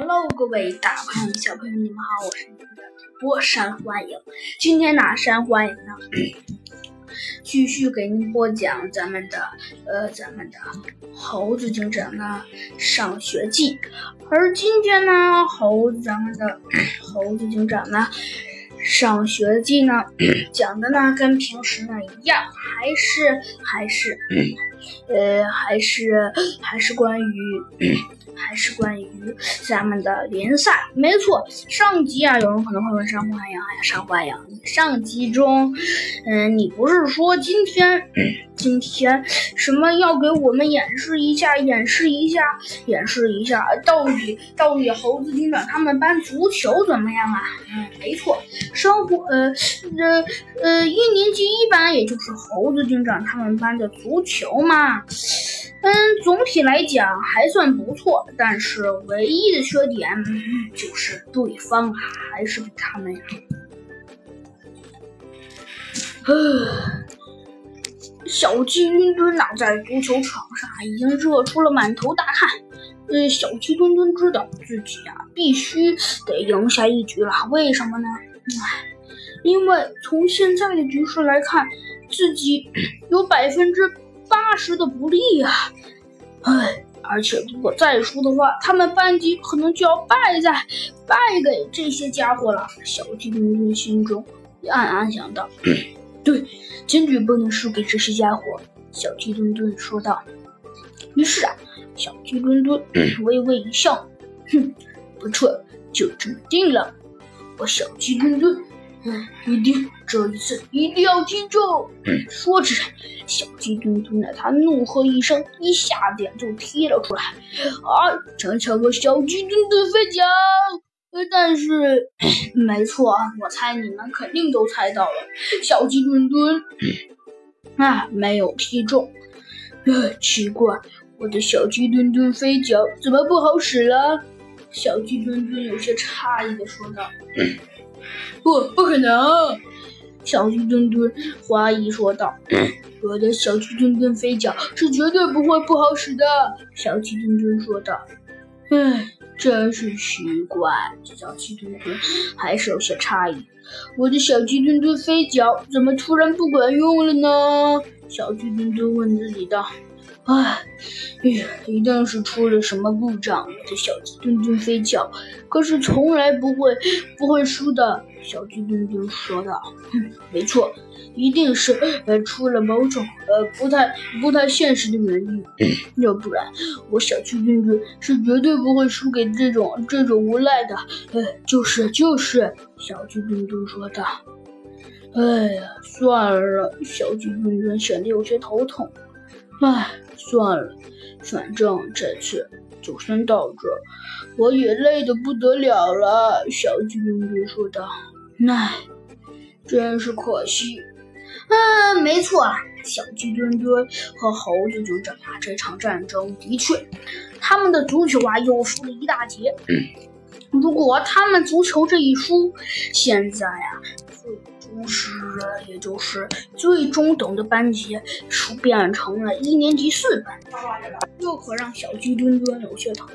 Hello，各位大朋友、小朋友，你们好，我是你们的主播山欢迎。今天哪，山欢迎呢，继续给您播讲咱们的呃，咱们的猴子警长呢上学记。而今天呢，猴子咱们的猴子警长呢上学记呢讲的呢跟平时呢一样，还是还是呃还是还是关于。还是关于咱们的联赛，没错。上集啊，有人可能会问上欢迎，哎呀，上欢迎，上集中，嗯，你不是说今天，今天什么要给我们演示一下，演示一下，演示一下，到底到底猴子警长他们班足球怎么样啊？嗯，没错，生活，呃，呃，呃，一年级一班，也就是猴子警长他们班的足球嘛。嗯，总体来讲还算不错，但是唯一的缺点就是对方还是比他们。呃，小鸡墩墩呐，在足球场上已经热出了满头大汗。呃，小鸡墩墩知道自己啊，必须得赢下一局了。为什么呢？唉，因为从现在的局势来看，自己有百分之。八十的不利呀，唉，而且如果再输的话，他们班级可能就要败在败给这些家伙了。小鸡墩墩心中暗暗想到：“对，坚决不能输给这些家伙。”小鸡墩墩说道。于是啊，小鸡墩墩微微一笑：“哼，不错，就这么定了。我小鸡墩墩。”一定，这一次一定要听中！说着，小鸡墩墩呢，他怒喝一声，一下点就踢了出来。啊！瞧瞧我小鸡墩墩飞脚！但是，没错，我猜你们肯定都猜到了，小鸡墩墩啊，没有踢中。呃，奇怪，我的小鸡墩墩飞脚怎么不好使了？小鸡墩墩有些诧异的说道。不，不可能！小鸡墩墩怀疑说道：“我的小鸡墩墩飞脚是绝对不会不好使的。”小鸡墩墩说道：“唉，真是奇怪。”小鸡墩墩还是有些诧异：“我的小鸡墩墩飞脚怎么突然不管用了呢？”小鸡墩墩问自己道。唉，一定是出了什么故障。我的小鸡墩墩飞脚，可是从来不会不会输的。小鸡墩墩说道：“哼，没错，一定是呃出了某种呃不太不太现实的原因，要不然我小鸡墩墩是绝对不会输给这种这种无赖的。”呃，就是就是，小鸡墩墩说道。哎呀，算了，小鸡墩墩显得有些头痛。唉。算了，反正这次就先到这，我也累得不得了了。小鸡墩墩说道：“唉，真是可惜。”嗯，没错，小鸡墩墩和猴子警长啊，这场战争的确，他们的足球啊又输了一大截。如果他们足球这一输，现在啊。同时，也就是最中等的班级，变成了一年级四班，这可让小鸡墩墩有些头。